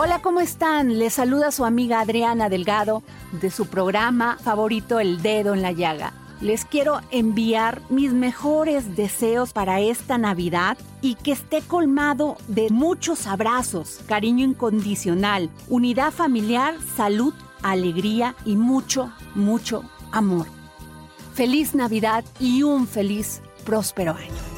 Hola, ¿cómo están? Les saluda su amiga Adriana Delgado de su programa favorito El Dedo en la Llaga. Les quiero enviar mis mejores deseos para esta Navidad y que esté colmado de muchos abrazos, cariño incondicional, unidad familiar, salud, alegría y mucho, mucho amor. Feliz Navidad y un feliz, próspero año.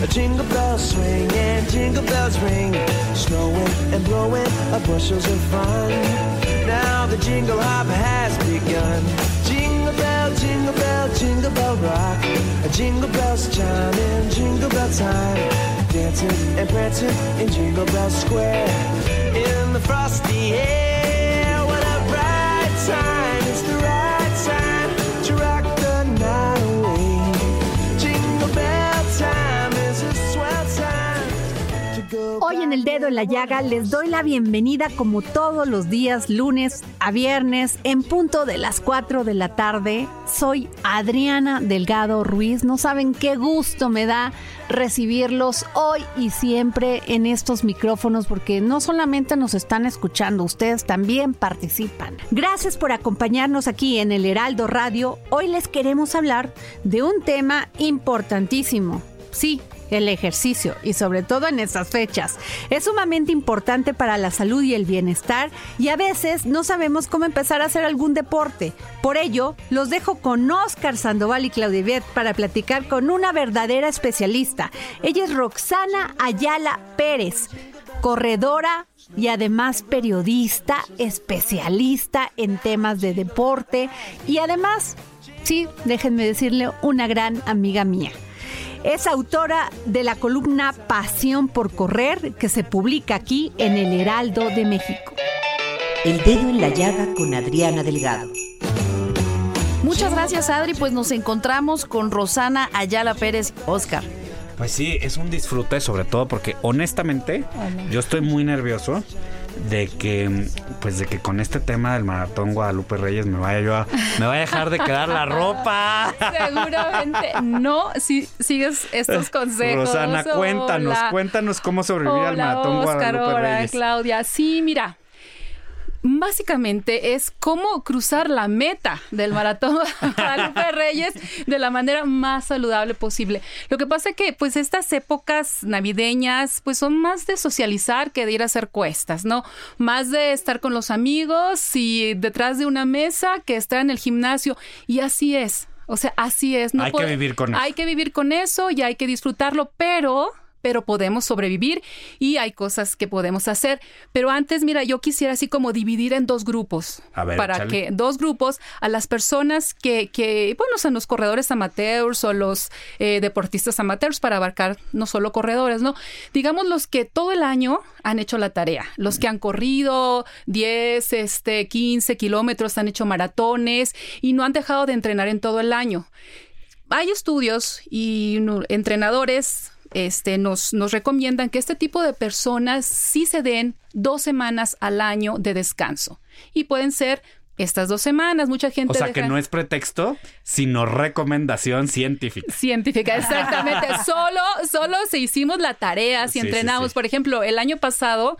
A jingle bell swing and jingle bells ring. Snowing and blowing up bushels of fun. Now the jingle hop has begun. Jingle bell, jingle bell, jingle bell rock. A jingle bells chiming, jingle bell time. Dancing and prancing in Jingle Bell Square. In the frosty air, what a bright time! It's the en el dedo en la llaga les doy la bienvenida como todos los días, lunes a viernes, en punto de las 4 de la tarde. Soy Adriana Delgado Ruiz. No saben qué gusto me da recibirlos hoy y siempre en estos micrófonos porque no solamente nos están escuchando, ustedes también participan. Gracias por acompañarnos aquí en el Heraldo Radio. Hoy les queremos hablar de un tema importantísimo. Sí, el ejercicio y sobre todo en estas fechas. Es sumamente importante para la salud y el bienestar y a veces no sabemos cómo empezar a hacer algún deporte. Por ello, los dejo con Oscar Sandoval y Claudia Viet para platicar con una verdadera especialista. Ella es Roxana Ayala Pérez, corredora y además periodista, especialista en temas de deporte y además, sí, déjenme decirle, una gran amiga mía. Es autora de la columna Pasión por Correr que se publica aquí en el Heraldo de México. El dedo en la llaga con Adriana Delgado. Muchas gracias Adri, pues nos encontramos con Rosana Ayala Pérez Oscar. Pues sí, es un disfrute sobre todo porque honestamente yo estoy muy nervioso de que pues de que con este tema del maratón Guadalupe Reyes me vaya yo a me vaya a dejar de quedar la ropa. Seguramente no si sigues estos consejos. Rosana, cuéntanos, Hola. cuéntanos cómo sobrevivir al maratón Oscar, Guadalupe hola, Reyes. Claudia. Sí, mira. Básicamente es cómo cruzar la meta del maratón Guadalupe Reyes de la manera más saludable posible. Lo que pasa es que pues estas épocas navideñas pues son más de socializar que de ir a hacer cuestas, ¿no? Más de estar con los amigos y detrás de una mesa que estar en el gimnasio y así es. O sea, así es. No Hay que vivir con eso. Hay que vivir con eso y hay que disfrutarlo, pero pero podemos sobrevivir y hay cosas que podemos hacer. Pero antes, mira, yo quisiera así como dividir en dos grupos. A ver, para que dos grupos a las personas que, que bueno, son los corredores amateurs o los eh, deportistas amateurs para abarcar no solo corredores, ¿no? Digamos los que todo el año han hecho la tarea, los que han corrido 10, este, 15 kilómetros, han hecho maratones y no han dejado de entrenar en todo el año. Hay estudios y entrenadores este, nos, nos recomiendan que este tipo de personas sí se den dos semanas al año de descanso. Y pueden ser estas dos semanas. Mucha gente O sea, que no es pretexto, sino recomendación científica. científica, exactamente. solo, solo se hicimos la tarea, si Sí, sí, entrenamos. sí. Por ejemplo, el año pasado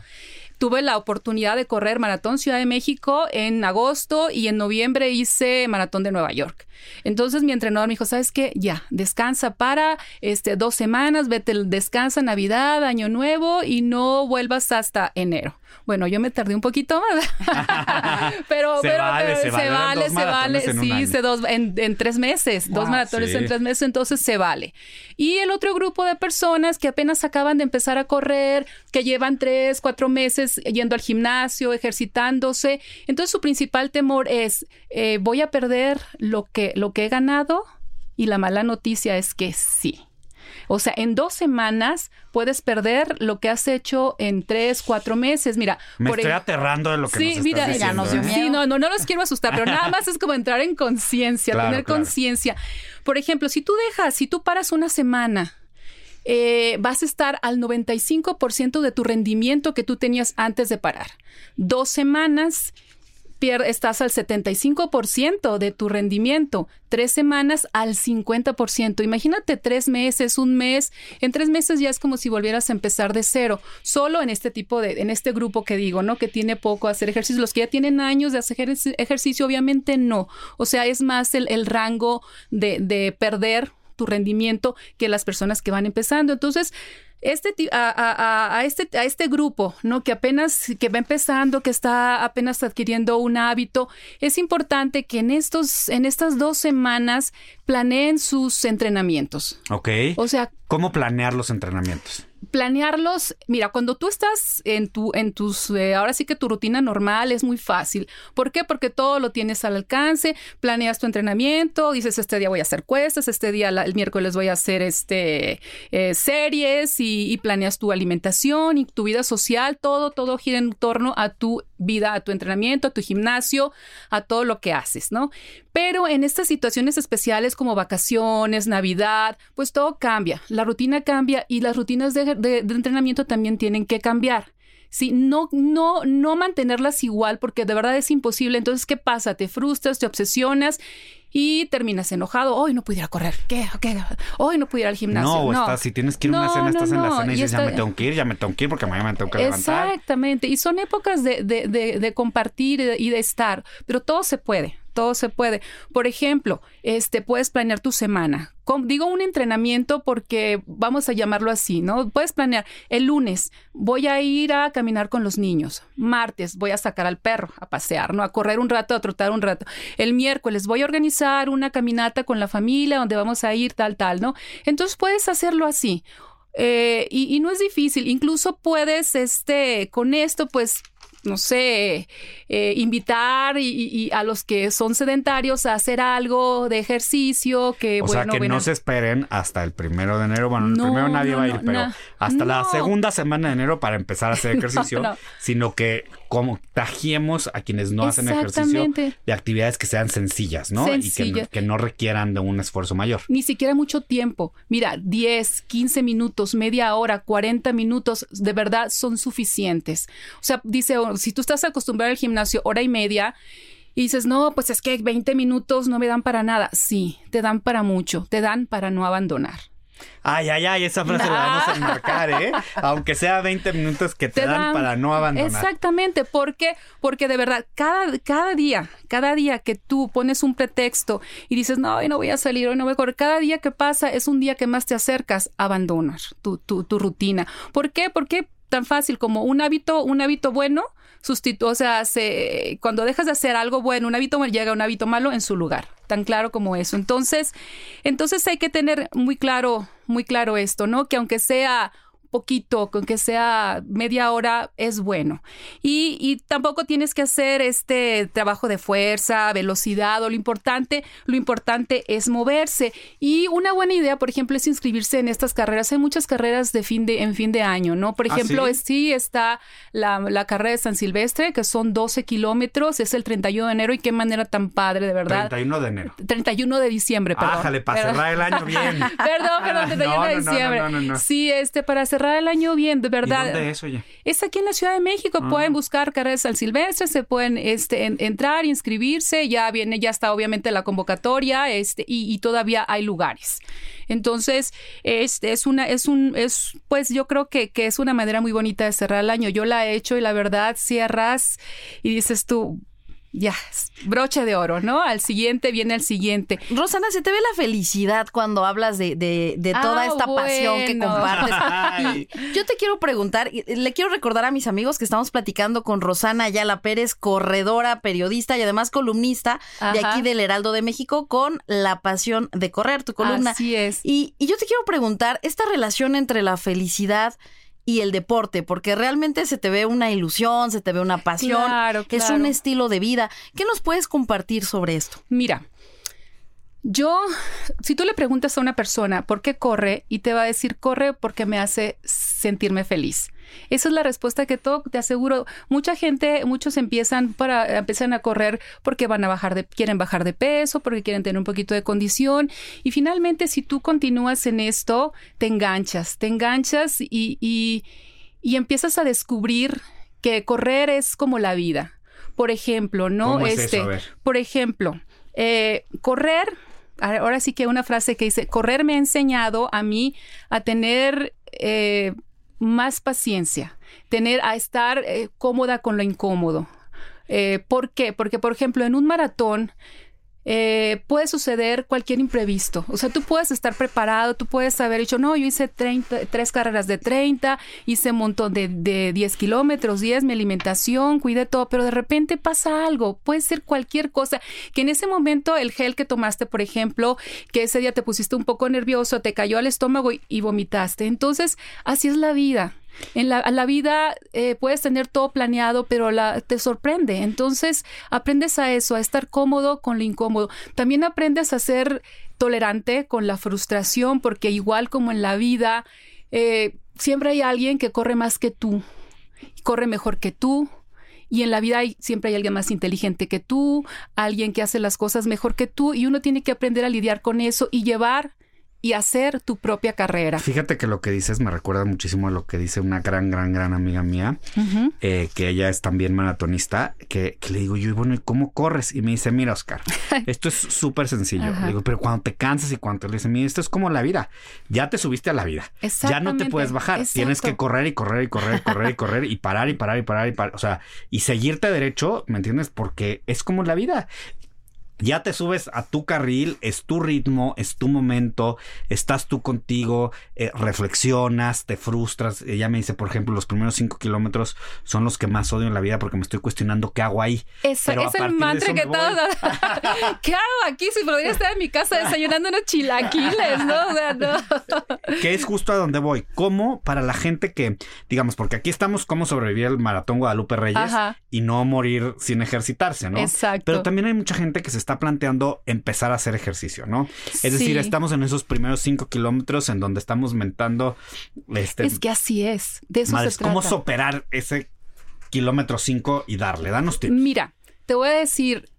tuve la oportunidad de correr Maratón Ciudad de México en agosto y en noviembre hice Maratón de Nueva York. Entonces mi entrenador me dijo, ¿sabes qué? Ya, descansa para este, dos semanas, vete, descansa Navidad, Año Nuevo y no vuelvas hasta enero. Bueno, yo me tardé un poquito más, pero, Se pero, vale, pero se vale, se vale, en sí, se dos, en, en tres meses, dos maratones sí. en tres meses, entonces se vale. Y el otro grupo de personas que apenas acaban de empezar a correr, que llevan tres, cuatro meses yendo al gimnasio, ejercitándose, entonces su principal temor es, eh, voy a perder lo que, lo que he ganado y la mala noticia es que sí. O sea, en dos semanas puedes perder lo que has hecho en tres, cuatro meses. Mira, Me por estoy ej- aterrando de lo que Sí, nos estás mira, diciendo. ya nos dio ¿eh? miedo. Sí, no, no, no los quiero asustar, pero nada más es como entrar en conciencia, Claro, tener claro. conciencia. Por ejemplo, si tú dejas, si tú paras una semana, eh, vas a estar al 95% de tu rendimiento que tú tenías antes de parar. Dos semanas, pier- estás al 75% de tu rendimiento. Tres semanas al 50%. Imagínate tres meses, un mes. En tres meses ya es como si volvieras a empezar de cero. Solo en este tipo de, en este grupo que digo, ¿no? Que tiene poco hacer ejercicio. Los que ya tienen años de hacer ejerci- ejercicio, obviamente no. O sea, es más el, el rango de, de perder tu rendimiento que las personas que van empezando. Entonces, este, a, a- a- a este, a este grupo, ¿no? Que apenas, que va empezando, que está apenas adquiriendo un hábito, es importante que en estos, en estas dos semanas planeen sus entrenamientos. Ok. O sea, ¿Cómo planear los entrenamientos? planearlos, mira, cuando tú estás en tu, en tus, eh, ahora sí que tu rutina normal es muy fácil. ¿Por qué? Porque todo lo tienes al alcance, planeas tu entrenamiento, dices este día voy a hacer cuestas, este día la- el miércoles voy a hacer este eh, series y, y planeas tu alimentación y tu vida social, todo, todo gira en torno a tu vida, a tu entrenamiento, a tu gimnasio, a todo lo que haces, ¿no? Pero en estas situaciones especiales como vacaciones, Navidad, pues todo cambia, la rutina cambia y las rutinas de, entrenamiento también tienen que cambiar. Sí, no, no, no mantenerlas igual porque de verdad es imposible. Entonces, ¿qué pasa? Te frustras, te obsesionas y terminas enojado. Hoy no pudiera correr. ¿Qué? ¿Qué? Hoy no pudiera ir al gimnasio. No, o estás, si tienes que ir a una No, cena, no, estás en la no, cena y y dices, ya está- me tengo que ir, ya me tengo que ir porque mañana me tengo que levantar. Exactamente. Y son épocas de, de- de- de compartir y de estar, pero todo se puede. Todo se puede. Por ejemplo, este, puedes planear tu semana. Com- digo un entrenamiento porque vamos a llamarlo así, ¿no? Puedes planear el lunes voy a ir a caminar con los niños. Martes voy a sacar al perro a pasear, ¿no? A correr un rato, a trotar un rato. El miércoles voy a organizar una caminata con la familia donde vamos a ir tal, tal, ¿no? Entonces puedes hacerlo así. Eh, y, y no es difícil. Incluso puedes, este, con esto, pues, no sé, eh, invitar y, a los que son sedentarios a hacer algo de ejercicio, que O bueno, sea, que bueno, no se esperen hasta el primero de enero. Bueno, el No, primero nadie no, va a ir, no, pero hasta la segunda semana de enero para empezar a hacer ejercicio, no. sino que como tajiemos a quienes no hacen ejercicio de actividades que sean sencillas, ¿no? Y que, que no requieran de un esfuerzo mayor. ni siquiera mucho tiempo. Mira, 10, 15 minutos, media hora, 40 minutos, de verdad son suficientes. O sea, dice, si tú estás acostumbrado al gimnasio hora y media y dices, no, pues es que 20 minutos no me dan para nada. Sí, te dan para mucho, te dan para no abandonar. Ay, ay, ay, esa frase la vamos a enmarcar, ¿eh? Aunque sea 20 minutos que te, dan, para no abandonar. Exactamente, ¿por qué? Porque de verdad, cada, cada día, cada día que tú pones un pretexto y dices, no, hoy no voy a salir, hoy no voy a correr, cada día que pasa es un día que más te acercas a abandonar tu, tu, tu rutina. ¿Por qué? Porque tan fácil como un hábito, un hábito bueno, sustitu o sea, se, cuando dejas de hacer algo bueno, un hábito bueno, llega un hábito malo en su lugar, tan claro como eso. Entonces, entonces hay que tener muy claro, muy claro esto, ¿no? Que aunque sea poquito, con que sea media hora, es bueno. Y, y tampoco tienes que hacer este trabajo de fuerza, velocidad, o lo importante, lo importante es moverse. Y una buena idea, por ejemplo, es inscribirse en estas carreras. Hay muchas carreras de fin de, en fin de año, ¿no? Por ¿Ah, ejemplo, sí? es- sí está la, la carrera de San Silvestre, que son 12 kilómetros, es el 31 de enero, y qué manera tan padre, de verdad. 31 de enero. 31 de diciembre, perdón. Ájale, para cerrar el año bien. Perdón, perdón, 31 No, de diciembre. no, no, no. Sí, este, para cerrar cerrar el año bien, de verdad. ¿Y dónde es, oye? Es aquí en la Ciudad de México. Ah. Pueden buscar carreras al silvestre, se pueden este, en- entrar, inscribirse. Ya viene, ya está obviamente la convocatoria, este, y, y todavía hay lugares. Entonces, este es una, es un, es, pues yo creo que, que es una manera muy bonita de cerrar el año. Yo la he hecho y la verdad cierras y dices tú, ya, broche de oro, ¿no? Al siguiente viene el siguiente. Rosana, se te ve la felicidad cuando hablas de, de- de toda Ah, esta pasión que compartes. Ay. Yo te quiero preguntar, y le quiero recordar a mis amigos que estamos platicando con Rosana Ayala Pérez, corredora, periodista y además columnista de aquí del Heraldo de México con La Pasión de Correr, tu columna. Así es. Y, y yo te quiero preguntar, esta relación entre la felicidad y el deporte, porque realmente se te ve una ilusión, se te ve una pasión, Claro, es un estilo de vida. ¿Qué nos puedes compartir sobre esto? Mira, yo, si tú le preguntas a una persona por qué corre y te va a decir, corre porque me hace sentirme feliz. Esa es la respuesta que todo, te aseguro, mucha gente, muchos empiezan para empiezan a correr porque van a bajar de quieren bajar de peso, porque quieren tener un poquito de condición y finalmente si tú continúas en esto, te enganchas, te enganchas y, y, y empiezas a descubrir que correr es como la vida. Por ejemplo, ¿no? ¿Cómo es eso? este, A ver. por ejemplo, eh, correr, ahora sí que una frase que dice, correr me ha enseñado a mí a tener eh, más paciencia, tener, a estar eh, cómoda con lo incómodo. Eh, ¿Por qué? Porque, por ejemplo, en un maratón eh, puede suceder cualquier imprevisto. O sea, tú puedes estar preparado, tú puedes haber dicho, no, yo hice 30, tres carreras de 30, hice un montón de, de 10 kilómetros, 10, mi alimentación, cuidé todo, pero de repente pasa algo, puede ser cualquier cosa, que en ese momento el gel que tomaste, por ejemplo, que ese día te pusiste un poco nervioso, te cayó al estómago y vomitaste. Entonces, así es la vida. En la, la vida eh, puedes tener todo planeado, pero la, te sorprende. Entonces aprendes a eso, a estar cómodo con lo incómodo. También aprendes a ser tolerante con la frustración, porque igual como en la vida, eh, siempre hay alguien que corre más que tú, corre mejor que tú. Y en la vida hay, siempre hay alguien más inteligente que tú, alguien que hace las cosas mejor que tú, y uno tiene que aprender a lidiar con eso y llevar y hacer tu propia carrera. Fíjate que lo que dices me recuerda muchísimo a lo que dice una gran, gran, gran amiga mía, eh, que ella es también maratonista, que, que le digo yo, y bueno, ¿y cómo corres? Y me dice, mira, Oscar, esto es súper sencillo. Le digo, pero cuando te cansas y cuando le dice, mira, esto es como la vida. Ya te subiste a la vida. Ya no te puedes bajar. Tienes que correr y correr y correr y correr y correr y parar y parar y parar y parar. O sea, y seguirte derecho, ¿me entiendes? Porque es como la vida. Ya te subes a tu carril, es tu ritmo, es tu momento, estás tú contigo, eh, reflexionas, te frustras. Ella me dice, por ejemplo, los primeros cinco kilómetros son los que más odio en la vida porque me estoy cuestionando qué hago ahí. Eso, Pero a es el mantra que todos. ¿Qué hago aquí? Si podría estar en mi casa desayunando unos chilaquiles, ¿no? O sea, no. que es justo a donde voy. ¿Cómo para la gente que, digamos, porque aquí estamos cómo sobrevivir al maratón Guadalupe Reyes Ajá. y no morir sin ejercitarse, ¿no? Exacto. Pero también hay mucha gente que se está planteando empezar a hacer ejercicio, ¿no? Es decir, estamos en esos primeros cinco kilómetros en donde estamos mentando, este, Es que así es. De eso madres, se trata. cómo superar ese kilómetro cinco y darle. Danos tips. Mira, te voy a decir,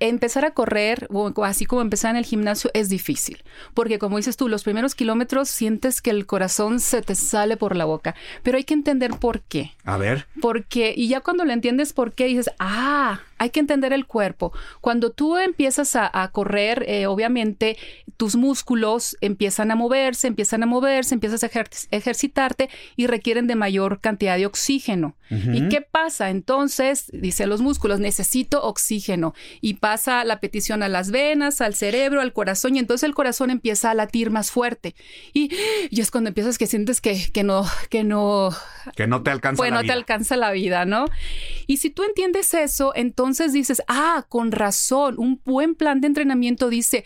empezar a correr, o así como empezar en el gimnasio, es difícil. Porque como dices tú, los primeros kilómetros sientes que el corazón se te sale por la boca. Pero hay que entender por qué. A ver, Porque, y ya cuando lo entiendes por qué, dices, ah, hay que entender el cuerpo. Cuando tú empiezas a, a correr, eh, obviamente tus músculos empiezan a moverse, empiezan a moverse, empiezas a ejer- ejercitarte y requieren de mayor cantidad de oxígeno. ¿Y qué pasa? Entonces, dice los músculos, necesito oxígeno. Y pasa la petición a las venas, al cerebro, al corazón, y entonces el corazón empieza a latir más fuerte. Y, y es cuando empiezas que sientes que, que no, que no, que no te alcanza pues la no vida. te alcanza la vida, ¿no? Y si tú entiendes eso, entonces dices, ah, con razón, un buen plan de entrenamiento dice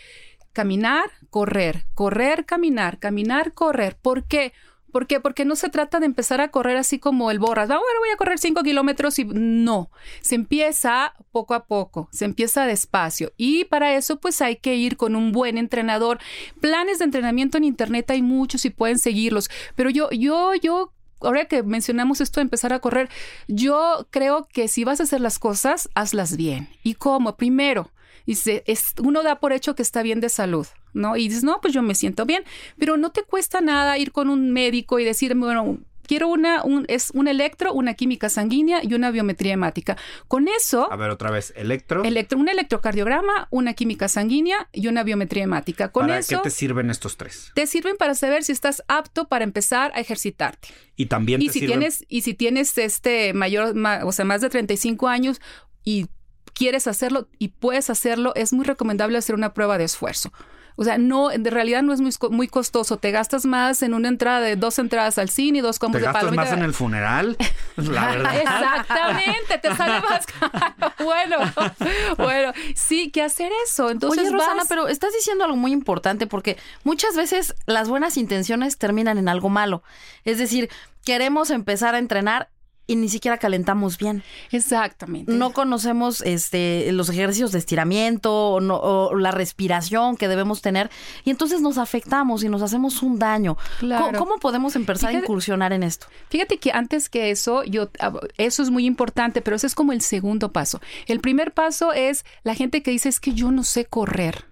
caminar, correr, correr, caminar, caminar, correr. ¿Por qué? ¿Por qué? Porque no se trata de empezar a correr así como el borras. Ah, bueno, voy a correr cinco kilómetros y no. Se empieza poco a poco, se empieza despacio. Y para eso, pues hay que ir con un buen entrenador. Planes de entrenamiento en internet hay muchos y pueden seguirlos. Pero yo, yo, yo ahora que mencionamos esto de empezar a correr, yo creo que si vas a hacer las cosas, hazlas bien. ¿Y cómo? Primero, Dice, es, uno da por hecho que está bien de salud, ¿no? Y dices, no, pues yo me siento bien, pero no te cuesta nada ir con un médico y decir, bueno, quiero una, un, es un electro, una química sanguínea y una biometría hemática. Con eso... A ver, otra vez, electro. Electro, un electrocardiograma, una química sanguínea y una biometría hemática. Con ¿Para eso qué te sirven estos tres? te sirven para saber si estás apto para empezar a ejercitarte. Y también Y te si sirven... tienes y si tienes este mayor, ma- o sea, más de 35 años y quieres hacerlo y puedes hacerlo, es muy recomendable hacer una prueba de esfuerzo. O sea, no, en realidad no es muy, muy costoso. Te gastas más en una entrada de dos entradas al cine y dos combos ¿Te de gastas palomita. más en el funeral? La verdad. Exactamente, te sale más caro. Bueno, bueno, sí, que hacer eso. Entonces, Oye, Rosana, vas- pero estás diciendo algo muy importante porque muchas veces las buenas intenciones terminan en algo malo. Es decir, queremos empezar a entrenar y ni siquiera calentamos bien. Exactamente. No conocemos este, los ejercicios de estiramiento o, no- o la respiración que debemos tener y entonces nos afectamos y nos hacemos un daño. Claro. ¿Cómo, cómo podemos empezar a Fíjate- incursionar en esto? Fíjate que antes que eso, yo ah, eso es muy importante, pero ese es como el segundo paso. El primer paso es la gente que dice es que yo no sé correr.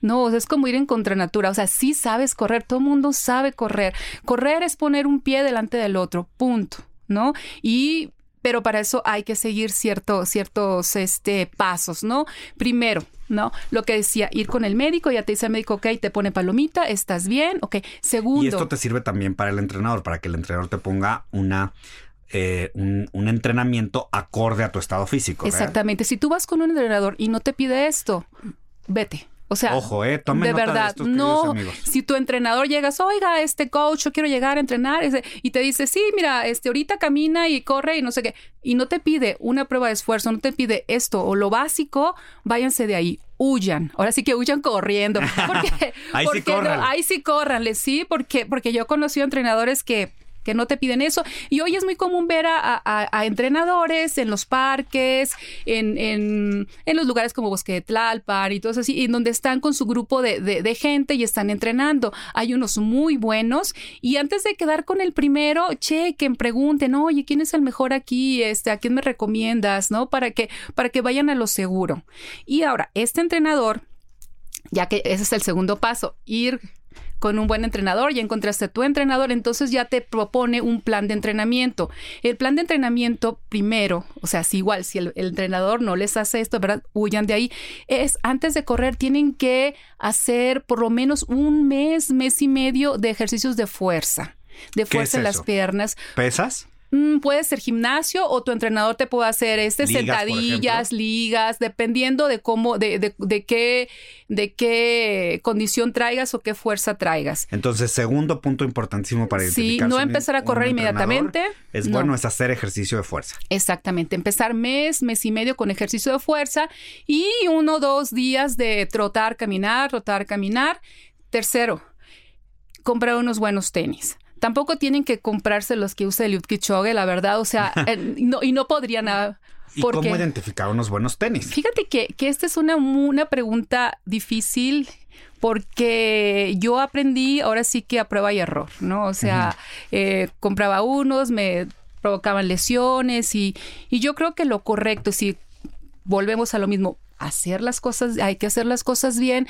No, o sea, es como ir en contranatura. O sea, sí sabes correr, todo el mundo sabe correr. Correr es poner un pie delante del otro, punto, ¿no? Y pero para eso hay que seguir cierto, ciertos este, pasos, ¿no? Primero, ¿no? Lo que decía, ir con el médico, ya te dice el médico, ok, te pone palomita, estás bien, ok. Segundo. Y esto te sirve también para el entrenador, para que el entrenador te ponga una eh, un, un entrenamiento acorde a tu estado físico. ¿verdad? Exactamente. Si tú vas con un entrenador y no te pide esto, vete. O sea, Ojo, eh, tomen de nota de verdad, estos, no. amigos. Si tu entrenador llegas, oiga, este coach, yo quiero llegar a entrenar, y te dice, sí, mira, este ahorita camina y corre y no sé qué, y no te pide una prueba de esfuerzo, no te pide esto o lo básico, váyanse de ahí. Huyan, ahora sí que huyan corriendo. Porque, Ahí sí no- ahí sí córranle, sí, porque, porque yo he conocido entrenadores que que no te piden eso. Y hoy es muy común ver a, entrenadores en los parques, en, en, los lugares como Bosque de Tlalpan y todo eso así, en donde están con su grupo de, de- de gente y están entrenando. Hay unos muy buenos. Y antes de quedar con el primero, chequen, pregunten, oye, ¿quién es el mejor aquí? Este, ¿A quién me recomiendas? ¿No? Para que, para que vayan a lo seguro. Y ahora, este entrenador, ya que ese es el segundo paso, ir con un buen entrenador, ya encontraste a tu entrenador, entonces ya te propone un plan de entrenamiento. El plan de entrenamiento primero, o sea, si igual, si el, el entrenador no les hace esto, ¿verdad? Huyan de ahí. Es antes de correr, tienen que hacer por lo menos un mes, mes y medio de ejercicios de fuerza. De ¿Qué fuerza es en las piernas. ¿Pesas? Mm, puede ser gimnasio o tu entrenador te puede hacer este Ligas, sentadillas, ligas, dependiendo de cómo, de, de, de qué, de qué condición traigas o qué fuerza traigas. Entonces, segundo punto importantísimo para Sí, no empezar a correr inmediatamente, Es no. bueno, es hacer ejercicio de fuerza. Exactamente, empezar mes, mes y medio con ejercicio de fuerza y uno o dos días de trotar, caminar, trotar, caminar. Tercero, comprar unos buenos tenis. Tampoco tienen que comprarse los que usa Eliud Kipchoge, la verdad, o sea, eh, no, y no podrían... ah, ¿Y porque- cómo identificar unos buenos tenis? Fíjate que, que esta es una, una pregunta difícil porque yo aprendí ahora sí que a prueba y error, ¿no? O sea, eh, compraba unos, me provocaban lesiones y, y yo creo que lo correcto, si volvemos a lo mismo, hacer las cosas, hay que hacer las cosas bien,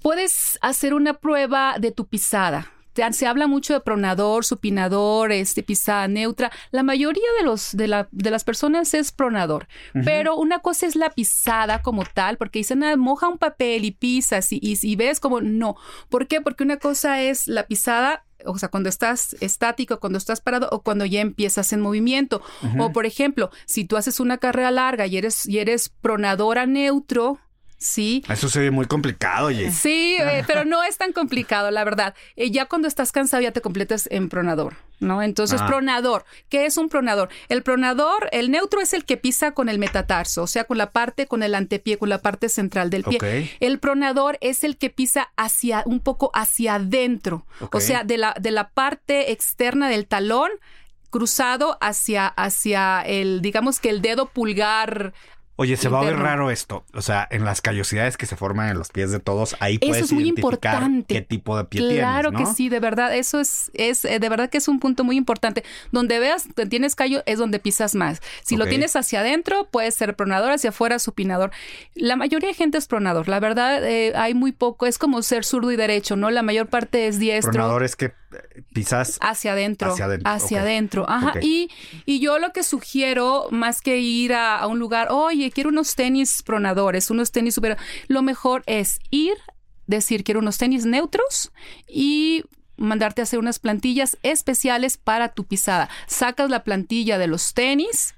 puedes hacer una prueba de tu pisada. Se habla mucho de pronador, supinador, este, pisada neutra. La mayoría de, los, de, la- de las personas es pronador. Pero una cosa es la pisada como tal, porque dicen, ah, moja un papel y pisas y, y, y ves como no. ¿Por qué? Porque una cosa es la pisada o sea, cuando estás estático, cuando estás parado o cuando ya empiezas en movimiento. O por ejemplo, si tú haces una carrera larga y eres, y eres pronadora neutro, ¿sí? Eso se ve muy complicado, oye. Sí, eh, pero no es tan complicado, la verdad. Eh, ya cuando estás cansado ya te completas en pronador, ¿no? Entonces, Ah. pronador. ¿Qué es un pronador? El pronador, el neutro es el que pisa con el metatarso, o sea, con la parte, con el antepié, con la parte central del pie. Ok. El pronador es el que pisa hacia, un poco hacia adentro, o sea, de la, de la parte externa del talón cruzado hacia, hacia el, digamos que el dedo pulgar Oye, se va a ver raro esto. O sea, en las callosidades que se forman en los pies de todos, ahí Eso puedes es muy identificar importante. qué tipo de pie Claro tienes, que sí, de verdad, eso es, es eh, de verdad que es un punto muy importante. Donde veas que tienes callo es donde pisas más. Si lo tienes hacia adentro, puede ser pronador, hacia afuera supinador. La mayoría de gente es pronador. La verdad, eh, hay muy poco. Es como ser zurdo y derecho, ¿no? La mayor parte es diestro. Pronador es que pisas Hacia adentro. Hacia adentro, Hacia adentro. Ajá. Y, y yo lo que sugiero, más que ir a, a un lugar, oye, quiero unos tenis pronadores, unos tenis super. Lo mejor es ir, decir, quiero unos tenis neutros y mandarte a hacer unas plantillas especiales para tu pisada. Sacas la plantilla de los tenis.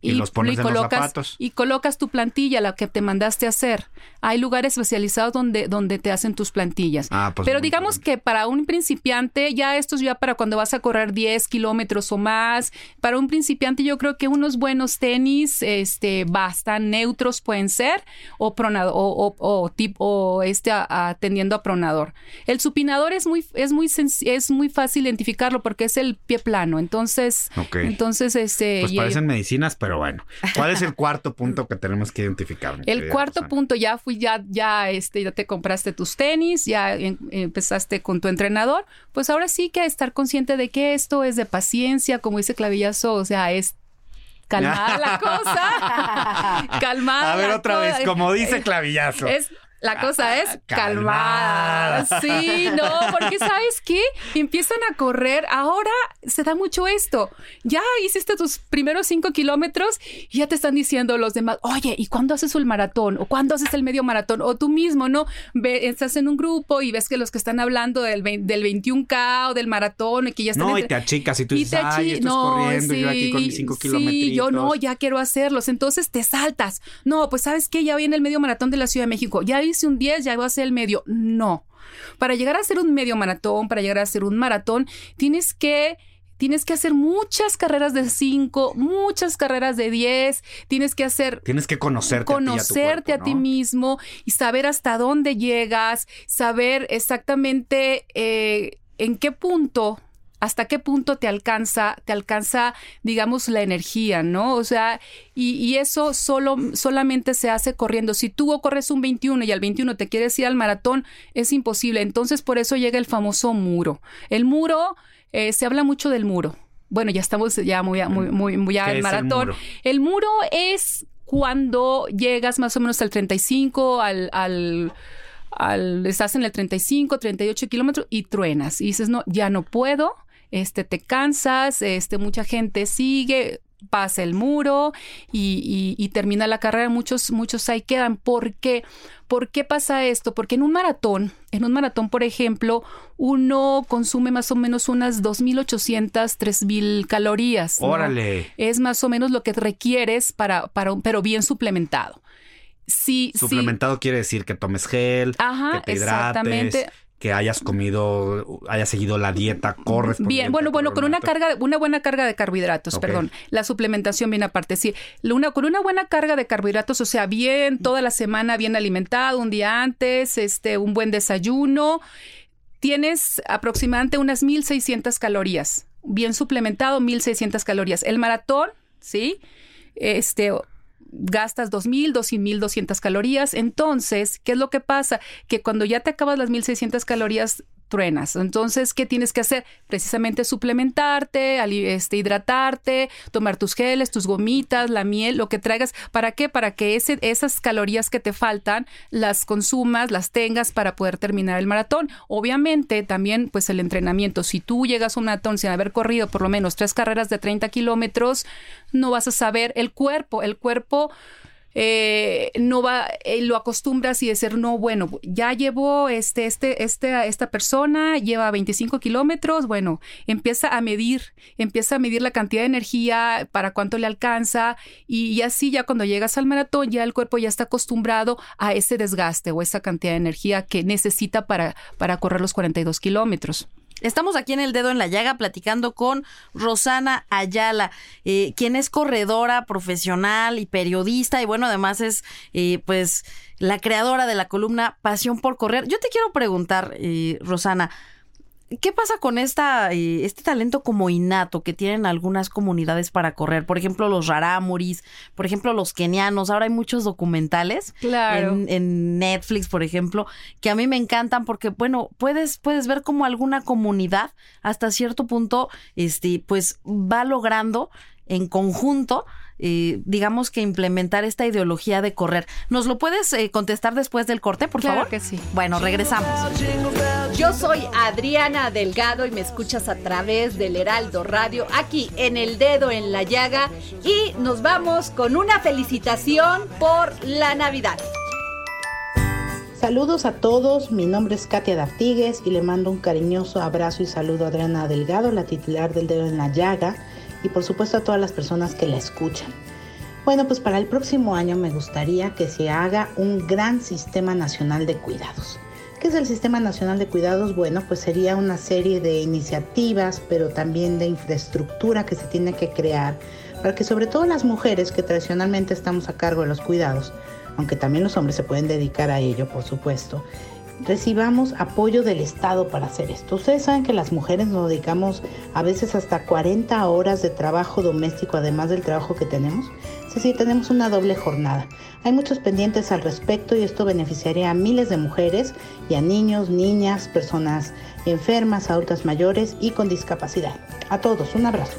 Y los pones en los colocas, zapatos. y colocas tu plantilla, la que te mandaste a hacer. Hay lugares especializados donde, donde te hacen tus plantillas. Ah, pues Pero digamos que para un principiante, ya esto es ya para cuando vas a correr 10 kilómetros o más. Para un principiante, yo creo que unos buenos tenis, este, bastan neutros pueden ser, o pronador, o, o, o tip- o este a- a- pronador. El supinador es muy, es muy es muy fácil identificarlo porque es el pie plano. Entonces, entonces, este. Pues y- parecen pero bueno. ¿Cuál es el cuarto punto que tenemos que identificar? El cuarto punto, ya fui, ya, ya, este, ya te compraste tus tenis, ya en- empezaste con tu entrenador, pues ahora sí que estar consciente de que esto es de paciencia, como dice Clavillazo, o sea, es calmar la cosa, calmar. A ver otra vez, como dice Clavillazo. Es la cosa es calmada. calmada. Sí, no, porque sabes qué? Empiezan a correr. Ahora se da mucho esto. Ya hiciste tus primeros cinco kilómetros y ya te están diciendo los demás, oye, ¿y cuándo haces el maratón? ¿O cuándo haces el medio maratón? O tú mismo, ¿no? Ve, estás en un grupo y ves que los que están hablando del, del 21K o del maratón y que ya están... No, y entre- te achicas y tú y dices, te ay, esto no, corriendo, yo aquí con mis sí, cinco Sí, kilómetros. yo no, ya quiero hacerlos. Entonces te saltas. No, pues sabes qué, ya viene el medio maratón de la Ciudad de México. Ya hice un 10, ya voy a hacer el medio. No. Para llegar a hacer un medio maratón, para llegar a hacer un maratón, tienes que Tienes que hacer muchas carreras de 5, muchas carreras de 10, tienes que hacer Tienes que conocerte, conocerte a a, ti, ti ¿no? mismo y saber hasta dónde llegas, saber exactamente eh, en qué punto, hasta qué punto te alcanza, te alcanza, digamos, la energía, ¿no? O sea, y, y eso solo, solamente se hace corriendo. Si tú corres un 21 y al 21 te quieres ir al maratón, es imposible. Entonces, por eso llega el famoso muro. El muro, eh, se habla mucho del muro. Bueno, ya estamos ya muy, muy, muy, muy ya ¿Qué en es el maratón. muro? El muro es cuando llegas más o menos al 35, al, al, al- estás en el 35, 38 kilómetros y truenas. Y dices, no, ya no puedo, este, te cansas, este, mucha gente sigue, pasa el muro y, y- y termina la carrera. Muchos, muchos ahí quedan. ¿Por qué? ¿Por qué pasa esto? Porque en un maratón, en un maratón, por ejemplo, uno consume más o menos unas 2.800, 3.000 calorías. ¿no? Órale. Es más o menos lo que requieres para, para un- pero bien suplementado. Sí, sí. Suplementado quiere decir que tomes gel, Ajá, que te hidrates, exactamente. Que hayas comido, hayas seguido la dieta correspondiente. Bien, bueno, bueno, con una carga, una buena carga de carbohidratos, perdón. La suplementación viene aparte. Sí, una, con una buena carga de carbohidratos, o sea, bien toda la semana bien alimentado, un día antes, este, un buen desayuno, tienes aproximadamente unas 1600 calorías. Bien suplementado, 1600 calorías. El maratón, ¿sí? Este gastas 2000, 2200 calorías. Entonces, ¿qué es lo que pasa? Que cuando ya te acabas las 1600 calorías truenas. Entonces, ¿qué tienes que hacer? Precisamente suplementarte, este, hidratarte, tomar tus geles, tus gomitas, la miel, lo que traigas. ¿Para qué? Para que ese, esas calorías que te faltan las consumas, las tengas para poder terminar el maratón. Obviamente, también, pues el entrenamiento. Si tú llegas a un maratón sin haber corrido por lo menos tres carreras de 30 kilómetros, no vas a saber el cuerpo. El cuerpo eh, no va, eh, lo acostumbras y decir, no, bueno, ya llevo este, este, este, esta persona, lleva 25 kilómetros, bueno, empieza a medir, empieza a medir la cantidad de energía, para cuánto le alcanza, y, y así ya cuando llegas al maratón, ya el cuerpo ya está acostumbrado a ese desgaste o esa cantidad de energía que necesita para, para correr los 42 kilómetros. Estamos aquí en el dedo en la llaga platicando con Rosana Ayala, eh, quien es corredora profesional y periodista y bueno, además es eh, pues la creadora de la columna Pasión por Correr. Yo te quiero preguntar, eh, Rosana, ¿Qué pasa con esta, eh, este talento como innato que tienen algunas comunidades para correr? Por ejemplo, los rarámuris, por ejemplo, los kenianos. Ahora hay muchos documentales Claro. en, en Netflix, por ejemplo, que a mí me encantan porque, bueno, puedes, puedes ver cómo alguna comunidad hasta cierto punto, este, pues va logrando en conjunto, eh, digamos que implementar esta ideología de correr. ¿Nos lo puedes eh, contestar después del corte, por Claro favor? que sí. Bueno, regresamos. Yo soy Adriana Delgado y me escuchas a través del Heraldo Radio, aquí en El Dedo en la Llaga. Y nos vamos con una felicitación por la Navidad. Saludos a todos, mi nombre es Katia Dartigues y le mando un cariñoso abrazo y saludo a Adriana Delgado, la titular del dedo en la llaga, y por supuesto a todas las personas que la escuchan. Bueno, pues para el próximo año me gustaría que se haga un gran sistema nacional de cuidados. ¿Qué es el Sistema Nacional de Cuidados? Bueno, pues sería una serie de iniciativas, pero también de infraestructura que se tiene que crear para que sobre todo las mujeres que tradicionalmente estamos a cargo de los cuidados, aunque también los hombres se pueden dedicar a ello, por supuesto, recibamos apoyo del Estado para hacer esto. Ustedes saben que las mujeres nos dedicamos a veces hasta 40 horas de trabajo doméstico, además del trabajo que tenemos. Es decir, tenemos una doble jornada. Hay muchos pendientes al respecto y esto beneficiaría a miles de mujeres y a niños, niñas, personas enfermas, adultas mayores y con discapacidad. A todos, un abrazo.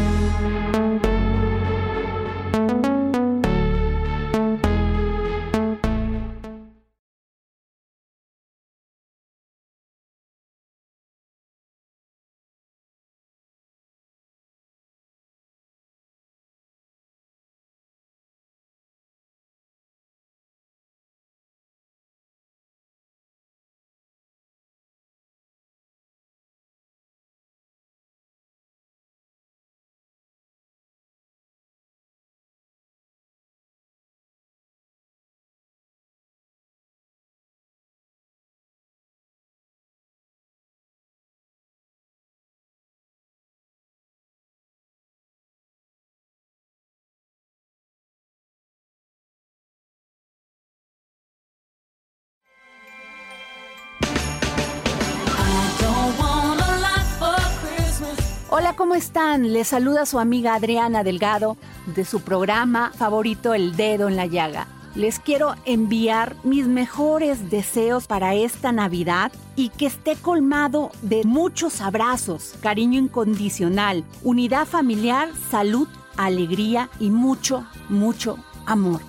Hola, ¿cómo están? Les saluda su amiga Adriana Delgado de su programa favorito El Dedo en la Llaga. Les quiero enviar mis mejores deseos para esta Navidad y que esté colmado de muchos abrazos, cariño incondicional, unidad familiar, salud, alegría y mucho, mucho amor.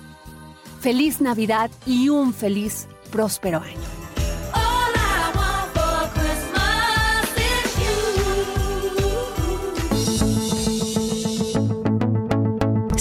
Feliz Navidad y un feliz, próspero año.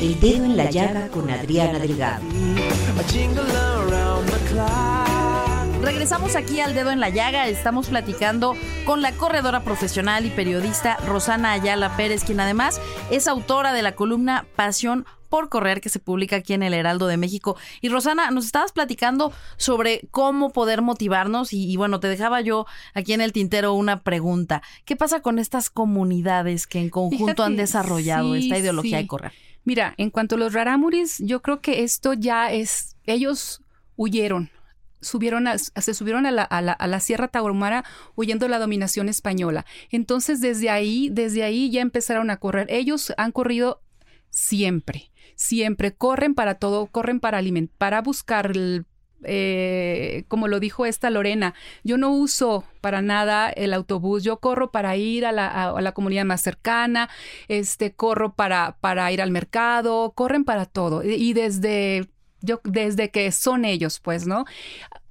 El dedo en la llaga con Adriana Delgado. a jingle around the clock. Regresamos aquí al dedo en la llaga. Estamos platicando con la corredora profesional y periodista Rosana Ayala Pérez, quien además es autora de la columna Pasión por correr que se publica aquí en el Heraldo de México. Y Rosana, nos estabas platicando sobre cómo poder motivarnos y, y bueno, te dejaba yo aquí en el tintero una pregunta. ¿Qué pasa con estas comunidades que en conjunto han desarrollado sí, esta ideología sí. de correr? Mira, en cuanto a los rarámuris, yo creo que esto ya es, ellos huyeron, subieron a- se subieron a la, a la- a la Sierra Tarahumara huyendo de la dominación española. Entonces, desde ahí, desde ahí ya empezaron a correr. Ellos han corrido siempre. Siempre corren para todo, corren para alimentar, para buscar eh, como lo dijo esta Lorena, yo no uso para nada el autobús, yo corro para ir a la, a, la comunidad más cercana, este, corro para, para ir al mercado, corren para todo. Y desde, yo, desde que son ellos, pues, ¿no?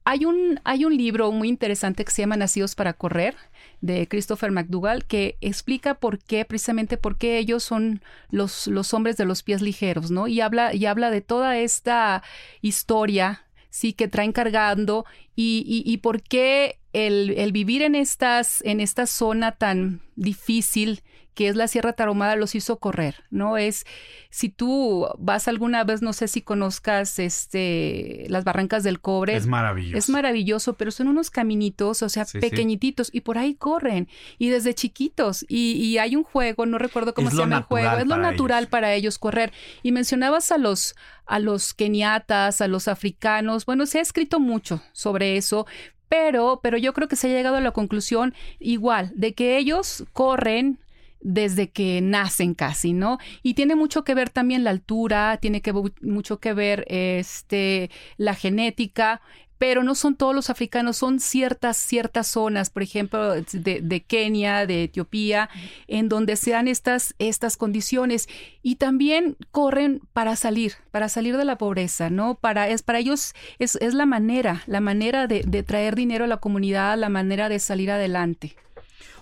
Hay un, hay un libro muy interesante que se llama Nacidos para Correr de Christopher McDougall que explica por qué, precisamente por qué ellos son los, los hombres de los pies ligeros, ¿no? Y habla, y habla de toda esta historia sí que traen cargando y, y, y por qué el, el, vivir en estas en esta zona tan difícil que es la Sierra Tarahumara los hizo correr, ¿no? Es si tú vas alguna vez, no sé si conozcas este las Barrancas del Cobre. Es maravilloso. Es maravilloso, pero son unos caminitos, o sea, sí, pequeñititos sí. y por ahí corren y desde chiquitos y, y hay un juego, no recuerdo cómo es se llama el juego, es lo natural ellos. para ellos correr. Y mencionabas a los a los keniatas, a los africanos, bueno, se ha escrito mucho sobre eso, pero, pero yo creo que se ha llegado a la conclusión igual de que ellos corren desde que nacen casi, ¿no? Y tiene mucho que ver también la altura, tiene que mucho que ver este la genética, pero no son todos los africanos, son ciertas, ciertas zonas, por ejemplo, de, Kenia, de Etiopía, en donde se dan estas, estas condiciones y también corren para salir, para salir de la pobreza, ¿no? Para, es, para ellos es, es la manera, la manera de, de traer dinero a la comunidad, la manera de salir adelante.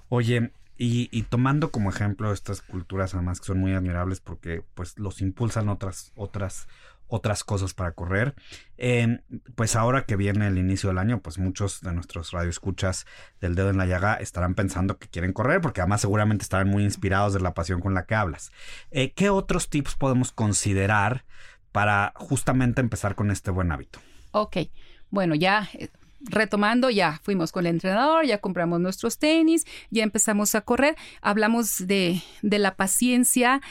Oye, y, tomando como ejemplo estas culturas además que son muy admirables porque pues los impulsan otras otras otras cosas para correr eh, pues ahora que viene el inicio del año pues muchos de nuestros radioescuchas del dedo en la llaga estarán pensando que quieren correr porque además seguramente estarán muy inspirados de la pasión con la que hablas. Eh, qué otros tips podemos considerar para justamente empezar con este buen hábito Ok, bueno ya retomando, ya fuimos con el entrenador, ya compramos nuestros tenis, ya empezamos a correr, hablamos de, de la paciencia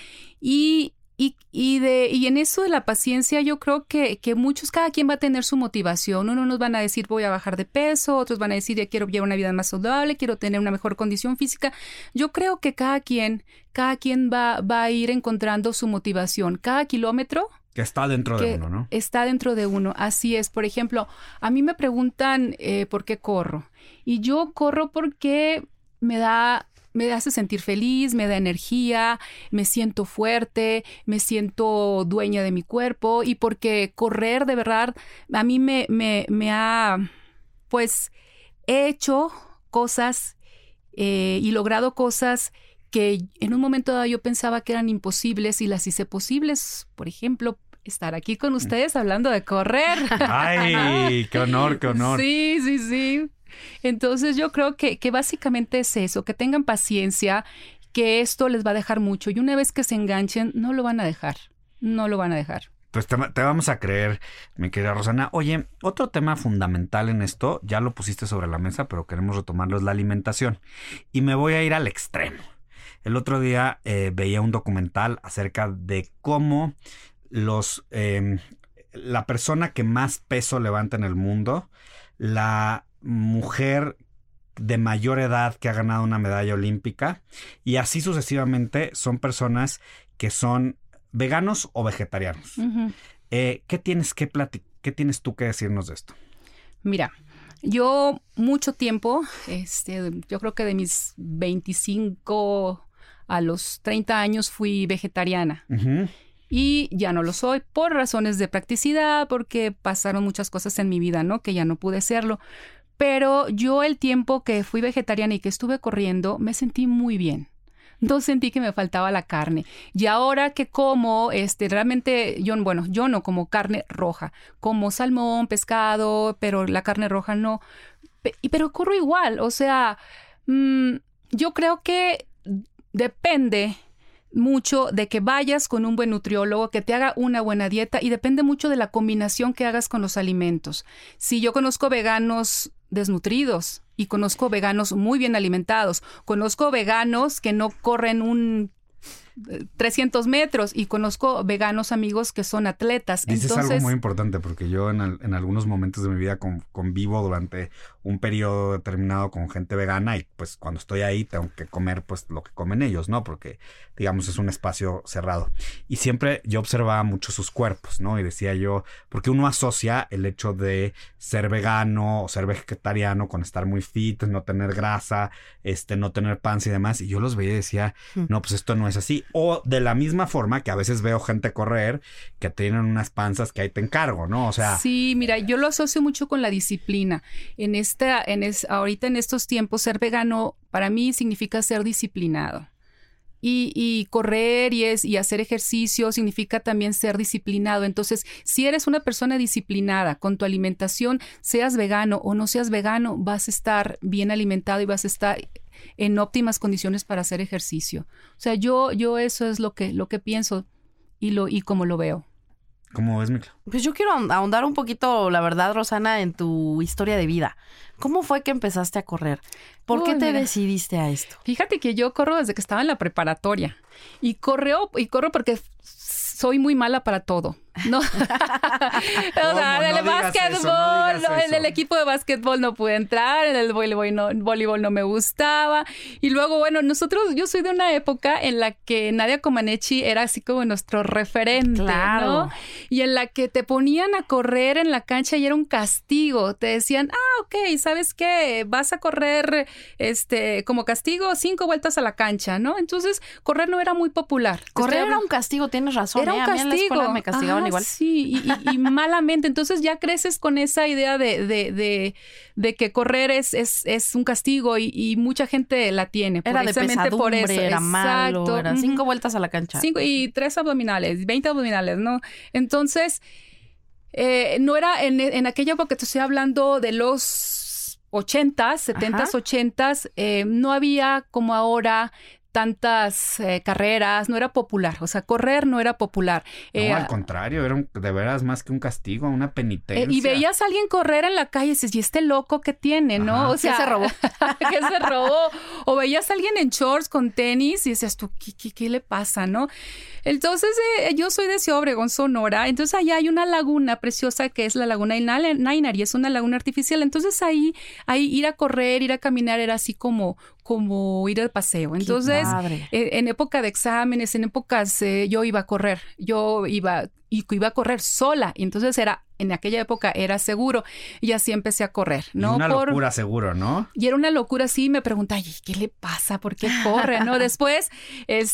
y, y, y, de, y en eso de la paciencia yo creo que, que muchos, cada quien va a tener su motivación. Uno nos van a decir voy a bajar de peso, otros van a decir ya quiero llevar una vida más saludable, quiero tener una mejor condición física. Yo creo que cada quien, cada quien va, va a ir encontrando su motivación. Cada kilómetro que está dentro que de uno, ¿no? Está dentro de uno, así es. Por ejemplo, a mí me preguntan eh, por qué corro. Y yo corro porque me da me hace sentir feliz, me da energía, me siento fuerte, me siento dueña de mi cuerpo y porque correr de verdad a mí me, me, me ha, pues, he hecho cosas eh, y logrado cosas que en un momento dado yo pensaba que eran imposibles y las hice posibles. Por ejemplo, estar aquí con ustedes hablando de correr. ¡Ay! ¡Qué honor, qué honor! Sí, sí, sí. Entonces yo creo que, que básicamente es eso, que tengan paciencia, que esto les va a dejar mucho y una vez que se enganchen, no lo van a dejar, no lo van a dejar. Pues te, te, vamos a creer, mi querida Rosana. Oye, otro tema fundamental en esto, ya lo pusiste sobre la mesa, pero queremos retomarlo, es la alimentación. Y me voy a ir al extremo. El otro día eh, veía un documental acerca de cómo los eh, la persona que más peso levanta en el mundo, la mujer de mayor edad que ha ganado una medalla olímpica y así sucesivamente son personas que son veganos o vegetarianos. Uh -huh. eh, ¿Qué tienes que qué tienes tú que decirnos de esto? Mira, yo mucho tiempo, este, yo creo que de mis 25 a los 30 años fui vegetariana. Uh -huh. Y ya no lo soy por razones de practicidad, porque pasaron muchas cosas en mi vida, ¿no? Que ya no pude serlo. Pero yo el tiempo que fui vegetariana y que estuve corriendo, me sentí muy bien. No sentí que me faltaba la carne. Y ahora que como, este, realmente, yo, bueno, yo no como carne roja. Como salmón, pescado, pero la carne roja no. Pero corro igual. O sea, mmm, yo creo que depende mucho de que vayas con un buen nutriólogo, que te haga una buena dieta y depende mucho de la combinación que hagas con los alimentos. Si yo conozco veganos desnutridos y conozco veganos muy bien alimentados, conozco veganos que no corren un 300 metros y conozco veganos amigos que son atletas. Dices Entonces, algo muy importante porque yo en, al- en algunos momentos de mi vida con- convivo durante un periodo determinado con gente vegana y pues cuando estoy ahí tengo que comer pues lo que comen ellos, ¿no? Porque digamos es un espacio cerrado. Y siempre yo observaba mucho sus cuerpos, ¿no? Y decía yo, porque uno asocia el hecho de ser vegano o ser vegetariano con estar muy fit, no tener grasa, este, no tener panza y demás. Y yo los veía y decía, no, pues esto no es así. O de la misma forma que a veces veo gente correr que tienen unas panzas que ahí te encargo, ¿no? O sea, Sí, mira, yo lo asocio mucho con la disciplina. En esta, en es, ahorita en estos tiempos, ser vegano para mí significa ser disciplinado. Y, y correr y, es, y hacer ejercicio significa también ser disciplinado. Entonces, si eres una persona disciplinada con tu alimentación, seas vegano o no seas vegano, vas a estar bien alimentado y vas a estar en óptimas condiciones para hacer ejercicio. O sea, yo, yo eso es lo que, lo que pienso y lo, y como lo veo. ¿cómo ves, Mikla? Pues yo quiero ahond- ahondar un poquito, la verdad, Rosana, en tu historia de vida. ¿Cómo fue que empezaste a correr? ¿Por qué te mira. decidiste a esto? Fíjate que yo corro desde que estaba en la preparatoria y corro y corro porque soy muy mala para todo. No. o sea, en el básquetbol, eso, no digas no, en el equipo de básquetbol no pude entrar, en el voleibol no, voleibol no me gustaba. Y luego, bueno, nosotros, yo soy de una época en la que Nadia Comaneci era así como nuestro referente, Claro. ¿no? Y en la que te ponían a correr en la cancha y era un castigo. Te decían, ah, ok, ¿sabes qué? Vas a correr, este, como castigo, cinco vueltas a la cancha, ¿no? Entonces, correr no era muy popular. Correr estoy era un castigo, tienes razón. era ¿eh? un A mí en la castigo. escuela me castigaban Ajá, igual. Sí, y, y- y malamente. Entonces ya creces con esa idea de, de, de, de que correr es, es, es un castigo y, y mucha gente la tiene. Era de precisamente por pesadumbre, eso. era malo, Exacto. eran Ujú. cinco vueltas a la cancha. Cinco y tres abdominales, 20 abdominales, ¿no? Entonces, eh, no era en, en aquella época, te estoy hablando de los 80s, 70s, Ajá. 80s, eh, no había como ahora tantas eh, carreras, no era popular, o sea, correr no era popular. No, Eh, al contrario, era un- de veras más que un castigo, una penitencia. eh, y veías a alguien correr en la calle y dices, ¿y este loco que tiene, no? O sea, se robó? que se robó. O veías a alguien en shorts con tenis y decías, ¿tú qué, qué, qué le pasa, no? Entonces, eh, yo soy de Ciudad Obregón, Sonora. Entonces, allá hay una laguna preciosa que es la laguna de Nal- Nainar y es una laguna artificial. Entonces, ahí, ahí ir a correr, ir a caminar era así como, como ir al paseo. Entonces, eh, en época de exámenes, en épocas, eh, yo iba a correr. Yo iba, y iba a correr sola. Y entonces era, en aquella época era seguro. Y así empecé a correr, ¿no? una Por- locura, seguro, ¿no? y era una locura así, me preguntaba, "¿Y ¿qué le pasa? ¿Por qué corre? ¿No? Después,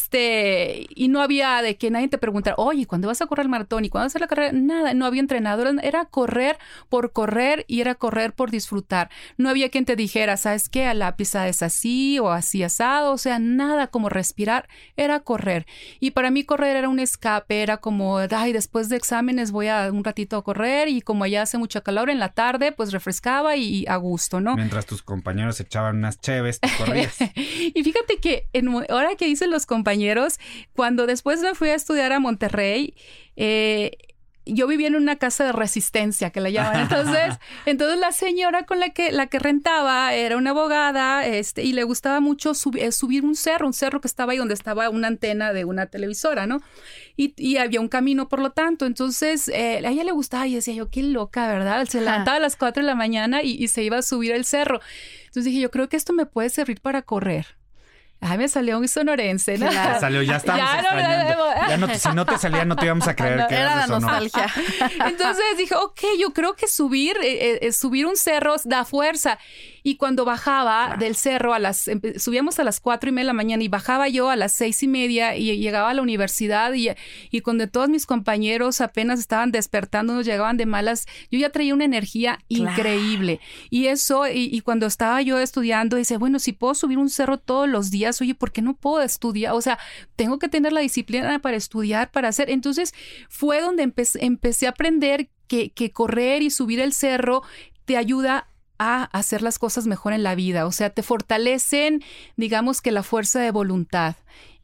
este, y no había de que nadie te preguntara, oye, ¿cuándo vas a correr el maratón? ¿Y cuándo vas a hacer la carrera? Nada, no había entrenador, era correr por correr y era correr por disfrutar. No había quien te dijera, ¿sabes qué? A la pisada es así o así asado, o sea, nada como respirar, era correr. Y para mí correr era un escape, era como, ay, después de exámenes voy a un ratito a correr y como allá hace mucha calor en la tarde, pues refrescaba y a gusto, ¿no? Mientras tus compañeros echaban unas cheves, corrías. y fíjate que en, ahora que dicen los compañeros, cuando después me fui a estudiar a Monterrey, eh, yo vivía en una casa de resistencia que la llaman. Entonces, entonces la señora con la que la que rentaba era una abogada, este, y le gustaba mucho eh, subir un cerro, un cerro que estaba ahí donde estaba una antena de una televisora, ¿no? Y, y había un camino, por lo tanto. Entonces, eh, a ella le gustaba y decía yo, qué loca, ¿verdad? Se levantaba a las 4 de la mañana y, y se iba a subir el cerro. Entonces dije, yo creo que esto me puede servir para correr. Ay, me salió un sonorense, ¿no? Claro. Salió, ya estamos Ya, no. Ya no te- si no te salía, no te íbamos a creer No, que era la nostalgia. Entonces dije, ok, yo creo que subir, eh, eh, subir un cerro da fuerza. Y cuando bajaba del cerro a las, empe- subíamos a las cuatro y media de la mañana y bajaba yo a las seis y media y llegaba a la universidad y, y cuando todos mis compañeros apenas estaban despertando, nos llegaban de malas, yo ya traía una energía Claro. increíble. Y eso, y, y cuando estaba yo estudiando, dice, bueno, si puedo subir un cerro todos los días, oye, ¿por qué no puedo estudiar? O sea, tengo que tener la disciplina para estudiar, para hacer. Entonces fue donde empecé, empecé a aprender que, que correr y subir el cerro te ayuda a hacer las cosas mejor en la vida. O sea, te fortalecen, digamos que la fuerza de voluntad.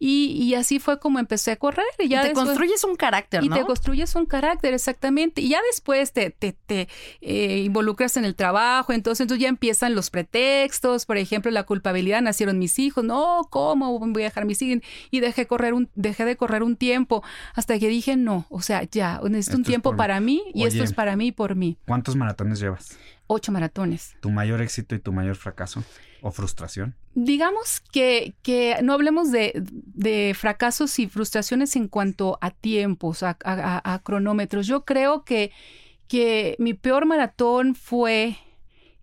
Y, y así fue como empecé a correr. Y, ya te después- construyes un carácter, y ¿no? te construyes un carácter, exactamente. Y ya después te, te, te, eh, involucras en el trabajo, entonces, entonces ya empiezan los pretextos, por ejemplo, la culpabilidad, nacieron mis hijos, no, ¿cómo voy a dejar mis hijos? Y dejé, correr un, dejé de correr un tiempo hasta que dije, no, o sea, ya, necesito Esto un tiempo por para mí y esto es para mí y por mí. ¿Cuántos maratones llevas? Ocho maratones. ¿Tu mayor éxito y tu mayor fracaso o frustración? Digamos que, que no hablemos de, de fracasos y frustraciones en cuanto a tiempos, a, a- a- a cronómetros. Yo creo que, que mi peor maratón fue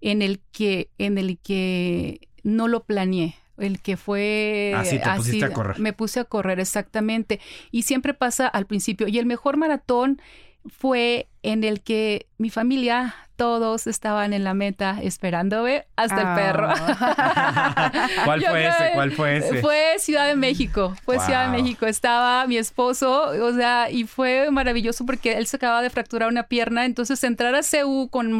en el que, en el que no lo planeé. El que fue Ah, sí, te pusiste a correr. Me puse a correr, exactamente. Y siempre pasa al principio. Y el mejor maratón fue en el que mi familia, todos estaban en la meta esperándome, hasta el perro. ¿Cuál Yo fue ese? ¿Cuál fue ese? Fue Ciudad de México, fue Ciudad de. México. Estaba mi esposo, o sea, y fue maravilloso porque él se acababa de fracturar una pierna, entonces entrar a CU con,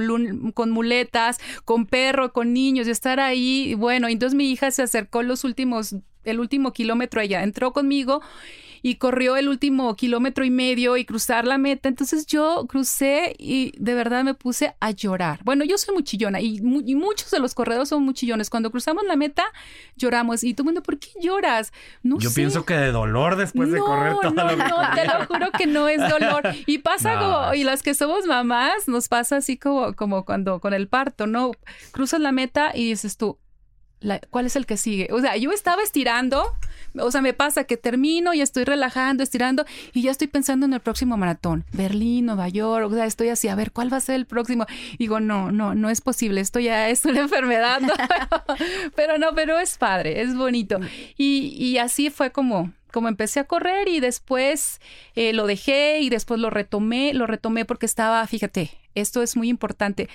muletas, con perro, con niños y estar ahí, bueno, entonces mi hija se acercó los últimos, el último kilómetro ella, entró conmigo y corrió el último kilómetro y medio y cruzar la meta. Entonces yo crucé y de verdad me puse a llorar. Bueno, yo soy muy chillona y, mu- y muchos de los corredores son muy chillones. Cuando cruzamos la meta, lloramos. Y todo el mundo, ¿por qué lloras? No Yo sé. pienso que de dolor después de correr todo no, que no, te lo juro que no es dolor. Y pasa No. como, y las que somos mamás, nos pasa así como, como cuando con el parto, ¿no? Cruzas la meta y dices tú, la- ¿cuál es el que sigue? O sea, yo estaba estirando, o sea, me pasa que termino y estoy relajando, estirando, y ya estoy pensando en el próximo maratón, Berlín, Nueva York, o sea, estoy así, a ver, ¿cuál va a ser el próximo? Digo, no, no, no es posible, esto ya es una enfermedad, ¿no? pero no, pero es padre, es bonito. Y, y así fue como, como empecé a correr y después eh, lo dejé y después lo retomé, lo retomé porque estaba, fíjate, esto es muy importante.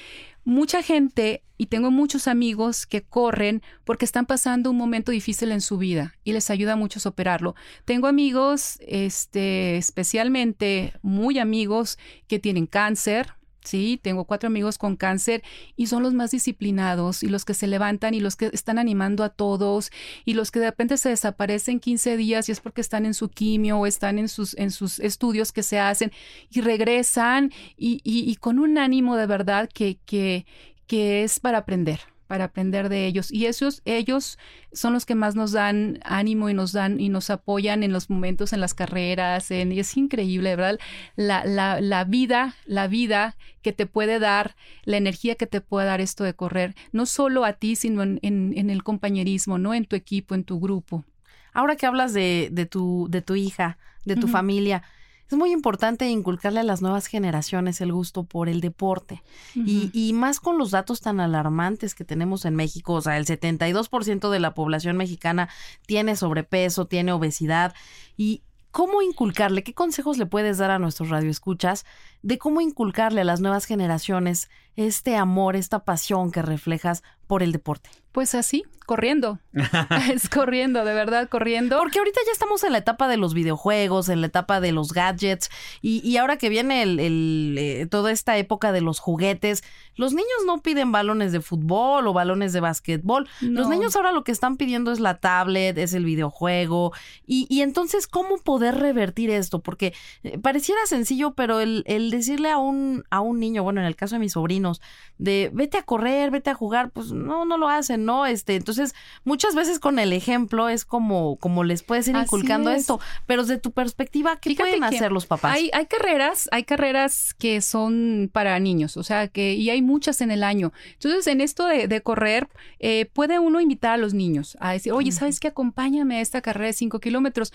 Mucha gente, y tengo muchos amigos que corren porque están pasando un momento difícil en su vida y les ayuda mucho a superarlo. Tengo amigos, este, especialmente muy amigos que tienen cáncer, Sí, tengo cuatro amigos con cáncer y son los más disciplinados y los que se levantan y los que están animando a todos y los que de repente se desaparecen 15 días y es porque están en su quimio o están en sus, en sus estudios que se hacen y regresan y, y- y con un ánimo de verdad que, que, que es para aprender para aprender de ellos. Y esos ellos son los que más nos dan ánimo y nos dan y nos apoyan en los momentos en las carreras en, y es increíble verdad la, la, la vida la vida que te puede dar la energía que te puede dar esto de correr no solo a ti sino en, en, en el compañerismo no en tu equipo en tu grupo. Ahora que hablas de, de, tu, de tu hija, de tu familia, es muy importante inculcarle a las nuevas generaciones el gusto por el deporte. y, y más con los datos tan alarmantes que tenemos en México, o sea, el 72% de la población mexicana tiene sobrepeso, tiene obesidad. ¿Y cómo inculcarle? ¿Qué consejos le puedes dar a nuestros radioescuchas de cómo inculcarle a las nuevas generaciones este amor, esta pasión que reflejas por el deporte? pues así corriendo es corriendo de verdad corriendo Porque ahorita ya estamos en la etapa de los videojuegos, en la etapa de los gadgets, y, y ahora que viene el, el, eh, toda esta época de los juguetes, los niños no piden balones de fútbol o balones de básquetbol. Los niños ahora lo que están pidiendo es la tablet, es el videojuego. Y, y entonces, ¿cómo poder revertir esto? Porque eh, pareciera sencillo, pero el, el decirle a un, a un niño, bueno, en el caso de mis sobrinos, de vete a correr, vete a jugar, pues no, no lo hacen, ¿no? Este, entonces, muchas veces con el ejemplo es como, como les puedes ir Así inculcando es. esto. Pero desde tu perspectiva, ¿qué Fíjate pueden hacer los papás? Hay, hay carreras, hay carreras que son para niños, o sea, que y hay muchas en el año. Entonces, en esto de, de correr, eh, puede uno invitar a los niños a decir, oye, ¿sabes qué? Acompáñame a esta carrera de 5 kilómetros.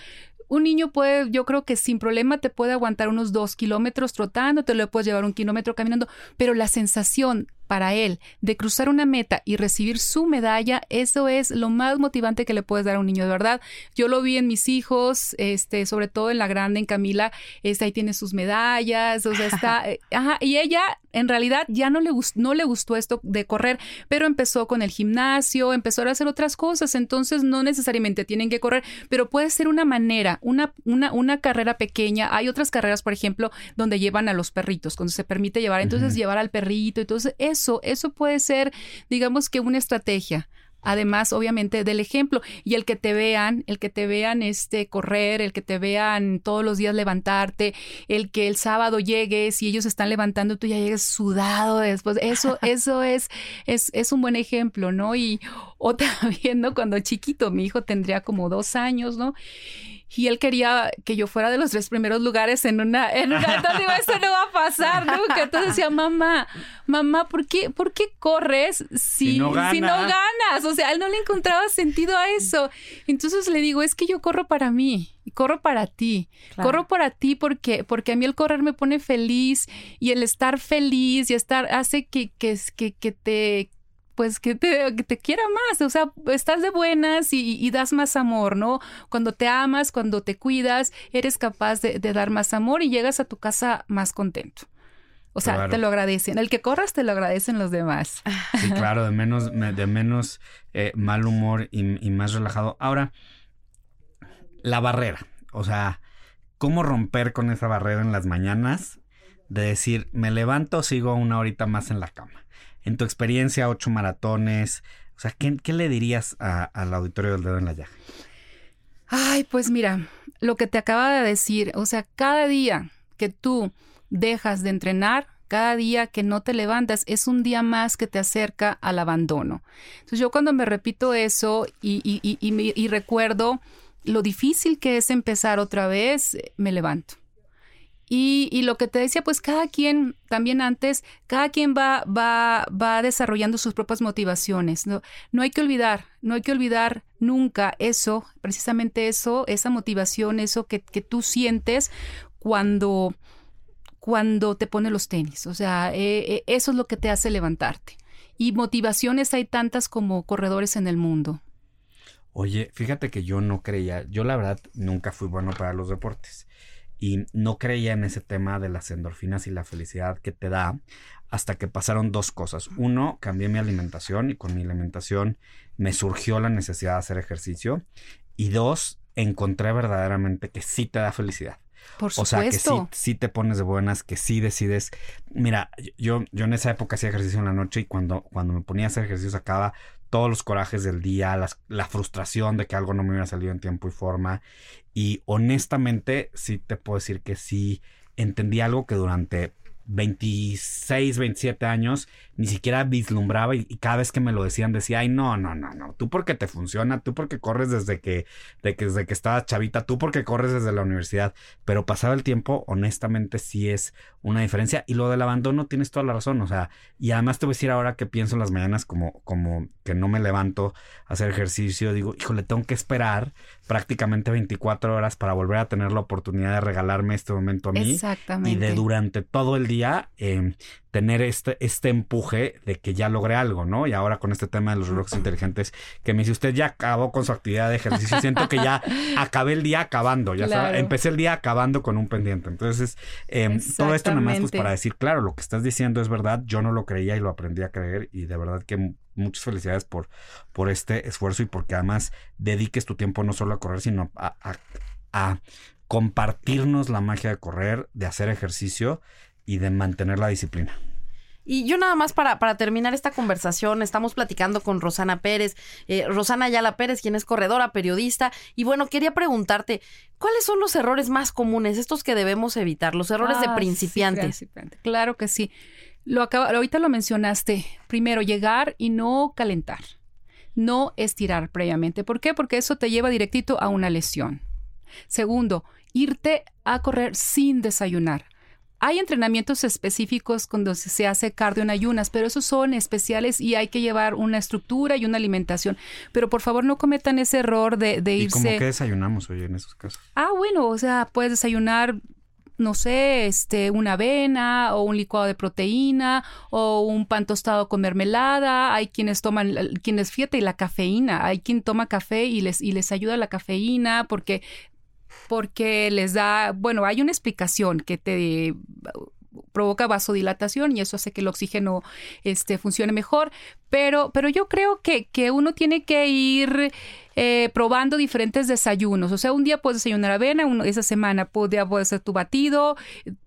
Un niño puede, yo creo que sin problema te puede aguantar unos dos kilómetros trotando, te lo puedes llevar un kilómetro caminando, pero la sensación para él de cruzar una meta y recibir su medalla, eso es lo más motivante que le puedes dar a un niño, de verdad. Yo lo vi en mis hijos, este, sobre todo en la grande, en Camila, este, ahí tiene sus medallas, o sea, está, eh, ajá, y ella en realidad ya no le, no le gustó esto de correr, pero empezó con el gimnasio, empezó a hacer otras cosas, entonces no necesariamente tienen que correr, pero puede ser una manera, una, una, una carrera pequeña. Hay otras carreras, por ejemplo, donde llevan a los perritos, cuando se permite llevar, entonces llevar al perrito, entonces eso, eso puede ser, digamos que una estrategia además obviamente del ejemplo y el que te vean, el que te vean este correr, el que te vean todos los días levantarte, el que el sábado llegues y ellos están levantando tú ya llegues sudado después, eso eso es es es un buen ejemplo, ¿no? Y otra viendo cuando chiquito mi hijo tendría como dos años, ¿no? Y él quería que yo fuera de los tres primeros lugares en una, en una, entonces digo, esto no va a pasar nunca. Entonces decía, mamá, mamá, ¿por qué, por qué corres si, si, no, ganas? O sea, él no le encontraba sentido a eso. Entonces le digo, es que yo corro para mí, corro para ti, corro para ti porque, porque a mí el correr me pone feliz y el estar feliz y estar hace que, que, que, que te pues que te, te quiera más, o sea, estás de buenas y, das más amor, ¿no? Cuando te amas, cuando te cuidas, eres capaz de, dar más amor y llegas a tu casa más contento. O sea, te lo agradecen. El que corras te lo agradecen los demás. Sí, claro, de menos, de menos eh, mal humor y, y más relajado. Ahora, la barrera. O sea, ¿cómo romper con esa barrera en las mañanas? De decir, me levanto, sigo una horita más en la cama en tu experiencia, ocho maratones, o sea, ¿qué, le dirías al auditorio del dedo en la llaga? Ay, pues mira, lo que te acaba de decir, o sea, cada día que tú dejas de entrenar, cada día que no te levantas es un día más que te acerca al abandono. Entonces yo cuando me repito eso y, y, y recuerdo lo difícil que es empezar otra vez, me levanto. Y, lo que te decía, pues cada quien, también antes, cada quien va, va, va desarrollando sus propias motivaciones. ¿no? no hay que olvidar, no hay que olvidar nunca eso, precisamente eso, esa motivación, eso que, que tú sientes cuando, cuando te pone los tenis. O sea, eh, eh, eso es lo que te hace levantarte. Y motivaciones hay tantas como corredores en el mundo. Oye, fíjate que yo no creía, yo la verdad nunca fui bueno para los deportes y no creía en ese tema de las endorfinas y la felicidad que te da hasta que pasaron dos cosas. Uno, cambié mi alimentación y con mi alimentación me surgió la necesidad de hacer ejercicio. Y dos, encontré verdaderamente que sí te da felicidad. Por supuesto. O sea, que sí, sí, te pones de buenas, que sí decides. Mira, yo, yo en esa época hacía ejercicio en la noche y cuando, cuando me ponía a hacer ejercicio sacaba todos los corajes del día, la frustración de que algo no me hubiera salido en tiempo y forma. Y honestamente, sí te puedo decir que sí entendí algo que durante 26, 27 años, ni siquiera vislumbraba y, cada vez que me lo decían decía, ay, no, no, no, no, tú porque te funciona, tú porque corres desde que, de que, desde que estabas chavita, tú porque corres desde la universidad, pero pasado el tiempo, honestamente sí es una diferencia y lo del abandono tienes toda la razón, o sea, y además te voy a decir ahora que pienso en las mañanas como, como que no me levanto a hacer ejercicio, digo, híjole, tengo que esperar prácticamente 24 horas para volver a tener la oportunidad de regalarme este momento a mí. Exactamente. Y de durante todo el día eh, tener este, este empuje de que ya logré algo, ¿no? Y ahora con este tema de los relojes inteligentes, que me dice, usted ya acabó con su actividad de ejercicio, siento que ya acabé el día acabando, ya empecé el día acabando con un pendiente. Entonces, eh, todo esto nada más pues para decir, claro, lo que estás diciendo es verdad, yo no lo creía y lo aprendí a creer y de verdad que muchas felicidades por, por este esfuerzo y porque además dediques tu tiempo no solo a correr, sino a, a compartirnos la magia de correr, de hacer ejercicio y de mantener la disciplina. Y yo nada más para, para terminar esta conversación, estamos platicando con Rosana Pérez, eh, Rosana Ayala Pérez, quien es corredora, periodista, y bueno, quería preguntarte, ¿cuáles son los errores más comunes, estos que debemos evitar, los errores de ah, principiantes? claro que sí. Lo acaba, ahorita lo mencionaste. Primero, llegar y no calentar, no estirar previamente. ¿Por qué? Porque eso te lleva directito a una lesión. Segundo, irte a correr sin desayunar. Hay entrenamientos específicos cuando se hace cardio en ayunas, pero esos son especiales y hay que llevar una estructura y una alimentación. Pero por favor no cometan ese error de, de irse. ¿Y cómo que desayunamos hoy en esos casos? Ah, bueno, o sea, puedes desayunar no sé, este, una avena o un licuado de proteína o un pan tostado con mermelada. Hay quienes toman, quienes fíjate, y la cafeína. Hay quien toma café y les, y les ayuda la cafeína porque porque les da, bueno, hay una explicación que te provoca vasodilatación y eso hace que el oxígeno este, funcione mejor. Pero, pero yo creo que, que uno tiene que ir eh, probando diferentes desayunos. O sea, un día puedes desayunar avena, esa semana puede, ser tu batido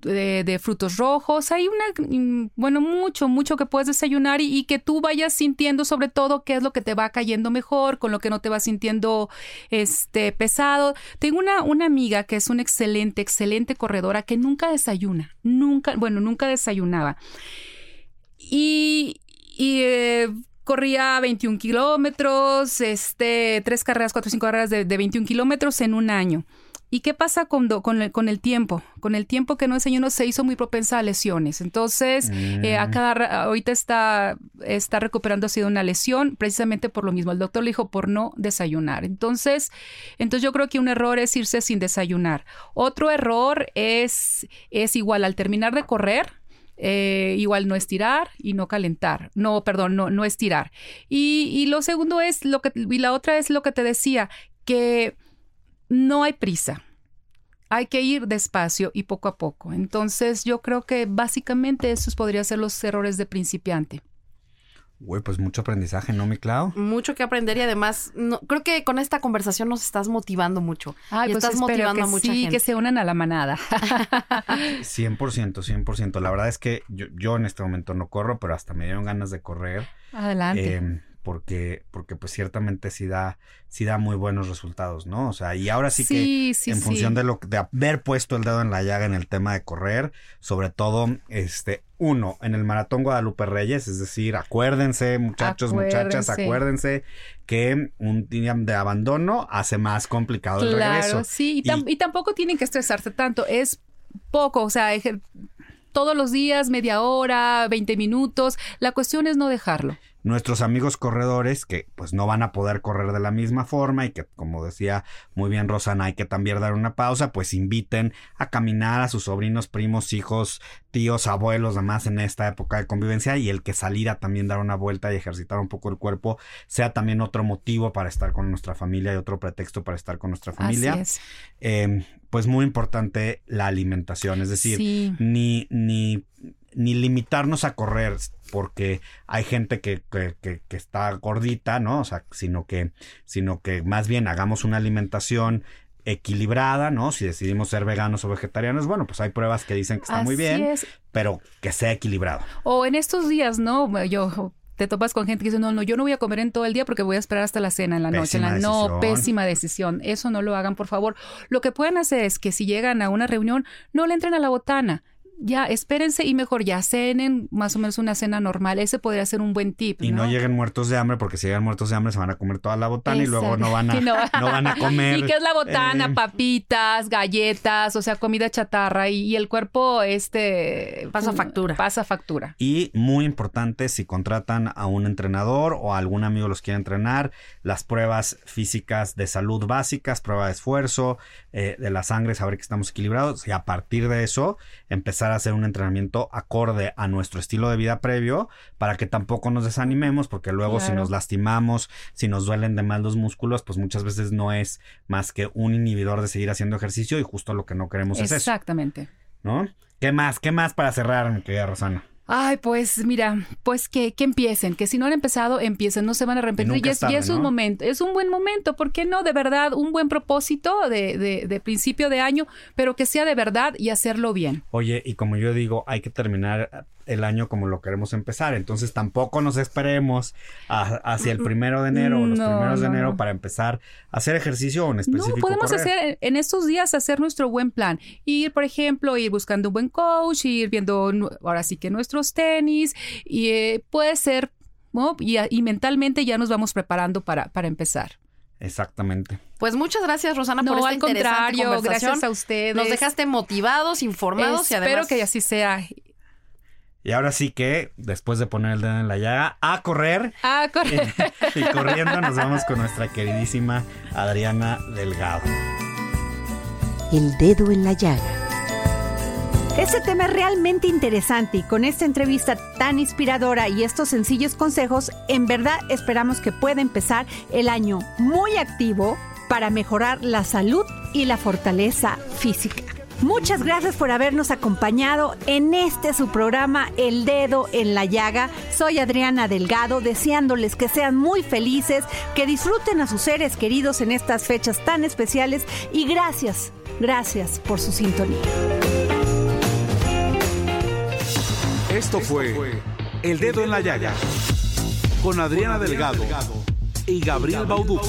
eh, de, frutos rojos. Hay una, mm, bueno, mucho, mucho que puedes desayunar y, que tú vayas sintiendo sobre todo qué es lo que te va cayendo mejor, con lo que no te vas sintiendo este, pesado. Tengo una, una amiga que es una excelente, excelente corredora que nunca desayuna, nunca, bueno, nunca desayunaba. Y, eh, corría 21 kilómetros, este, tres carreras, cuatro o cinco carreras de, 21 kilómetros en un año. ¿Y qué pasa con, con, el, con, el, tiempo? Con el tiempo que no desayunó se hizo muy propensa a lesiones. Entonces, eh, a mm. cada, ahorita está, está recuperando ha sido una lesión precisamente por lo mismo. El doctor le dijo por no desayunar. Entonces, entonces yo creo que un error es irse sin desayunar. Otro error es, es igual al terminar de correr, eh, igual no estirar y no calentar. No, perdón, no, no estirar. Y, y lo segundo es lo que, y la otra es lo que te decía, que no hay prisa. Hay que ir despacio y poco a poco. Entonces, yo creo que básicamente esos podrían ser los errores de principiante. Güey, pues mucho aprendizaje, ¿no, mi Clau? Mucho que aprender y además, no, creo que con esta conversación nos estás motivando mucho. Ay, y pues estás motivando a mucha sí, gente. que se unan a la manada. 100%, 100%. La verdad es que yo, yo, en este momento no corro, pero hasta me dieron ganas de correr. Adelante. Eh, porque, porque pues ciertamente sí da, sí da muy buenos resultados, ¿no? O sea, y ahora sí, que en función de lo de haber puesto el dedo en la llaga en el tema de correr, sobre todo, este, uno, en el maratón Guadalupe Reyes, es decir, acuérdense, muchachos, muchachas, acuérdense que un día de abandono hace más complicado el regreso. Sí, y, y tampoco tienen que estresarse tanto, es poco, o sea, todos los días, media hora, 20 minutos, la cuestión es no dejarlo nuestros amigos corredores que pues no van a poder correr de la misma forma y que como decía muy bien Rosana hay que también dar una pausa pues inviten a caminar a sus sobrinos, primos, hijos, tíos, abuelos, además en esta época de convivencia y el que salir a también dar una vuelta y ejercitar un poco el cuerpo sea también otro motivo para estar con nuestra familia y otro pretexto para estar con nuestra familia. Así es. Eh, pues muy importante la alimentación, es decir, ni, ni ni limitarnos a correr porque hay gente que, que, está gordita, ¿no? O sea, sino que, sino que más bien hagamos una alimentación equilibrada, ¿no? Si decidimos ser veganos o vegetarianos, bueno, pues hay pruebas que dicen que está muy bien, pero que sea equilibrado. O en estos días, ¿no? Yo te topas con gente que dice, no, no, yo no voy a comer en todo el día porque voy a esperar hasta la cena en la noche. la, no, pésima decisión. Eso no lo hagan, por favor. Lo que pueden hacer es que si llegan a una reunión, no le entren a la botana ya espérense y mejor ya cenen más o menos una cena normal. Ese podría ser un buen tip. Y no, lleguen muertos de hambre, porque si llegan muertos de hambre se van a comer toda la botana y luego no van a, no. van a comer. ¿Y qué es la botana? Eh, Papitas, galletas, o sea, comida chatarra y, el cuerpo este pasa factura. Pasa factura. Y muy importante, si contratan a un entrenador o a algún amigo los quiere entrenar, las pruebas físicas de salud básicas, prueba de esfuerzo, eh, de la sangre, saber que estamos equilibrados y a partir de eso empezar hacer un entrenamiento acorde a nuestro estilo de vida previo para que tampoco nos desanimemos porque luego si nos lastimamos, si nos duelen de mal los músculos, pues muchas veces no es más que un inhibidor de seguir haciendo ejercicio y justo lo que no queremos es eso. Exactamente. ¿No? ¿Qué más? ¿Qué más para cerrar, mi querida Rosana? Ay, pues mira, pues que, que empiecen, que si no han empezado, empiecen, no se van a arrepentir. Y, es, es un momento, es un buen momento, ¿por qué no? De verdad, un buen propósito de, de, de, principio de año, pero que sea de verdad y hacerlo bien. Oye, y como yo digo, hay que terminar el año como lo queremos empezar. Entonces tampoco nos esperemos hacia el primero de enero o los primeros de enero para empezar a hacer ejercicio en específico. No, podemos hacer en estos días hacer nuestro buen plan. Ir, por ejemplo, ir buscando un buen coach, ir viendo ahora sí que nuestros tenis y eh, puede ser, ¿no? y, mentalmente ya nos vamos preparando para, para empezar. Exactamente. Pues muchas gracias, Rosana, por esta al contrario, Gracias a ustedes. Nos dejaste motivados, informados y además. Espero que así sea. Y ahora sí que, después de poner el dedo en la llaga, a correr. A correr. y corriendo nos vamos con nuestra queridísima Adriana Delgado. El dedo en la llaga. Este tema es realmente interesante y con esta entrevista tan inspiradora y estos sencillos consejos, en verdad esperamos que pueda empezar el año muy activo para mejorar la salud y la fortaleza física. Muchas gracias por habernos acompañado en este su programa El Dedo en la Llaga. Soy Adriana Delgado, deseándoles que sean muy felices, que disfruten a sus seres queridos en estas fechas tan especiales y gracias, gracias por su sintonía. Esto fue El Dedo en la Llaga con Adriana Delgado y Gabriel Bauduco.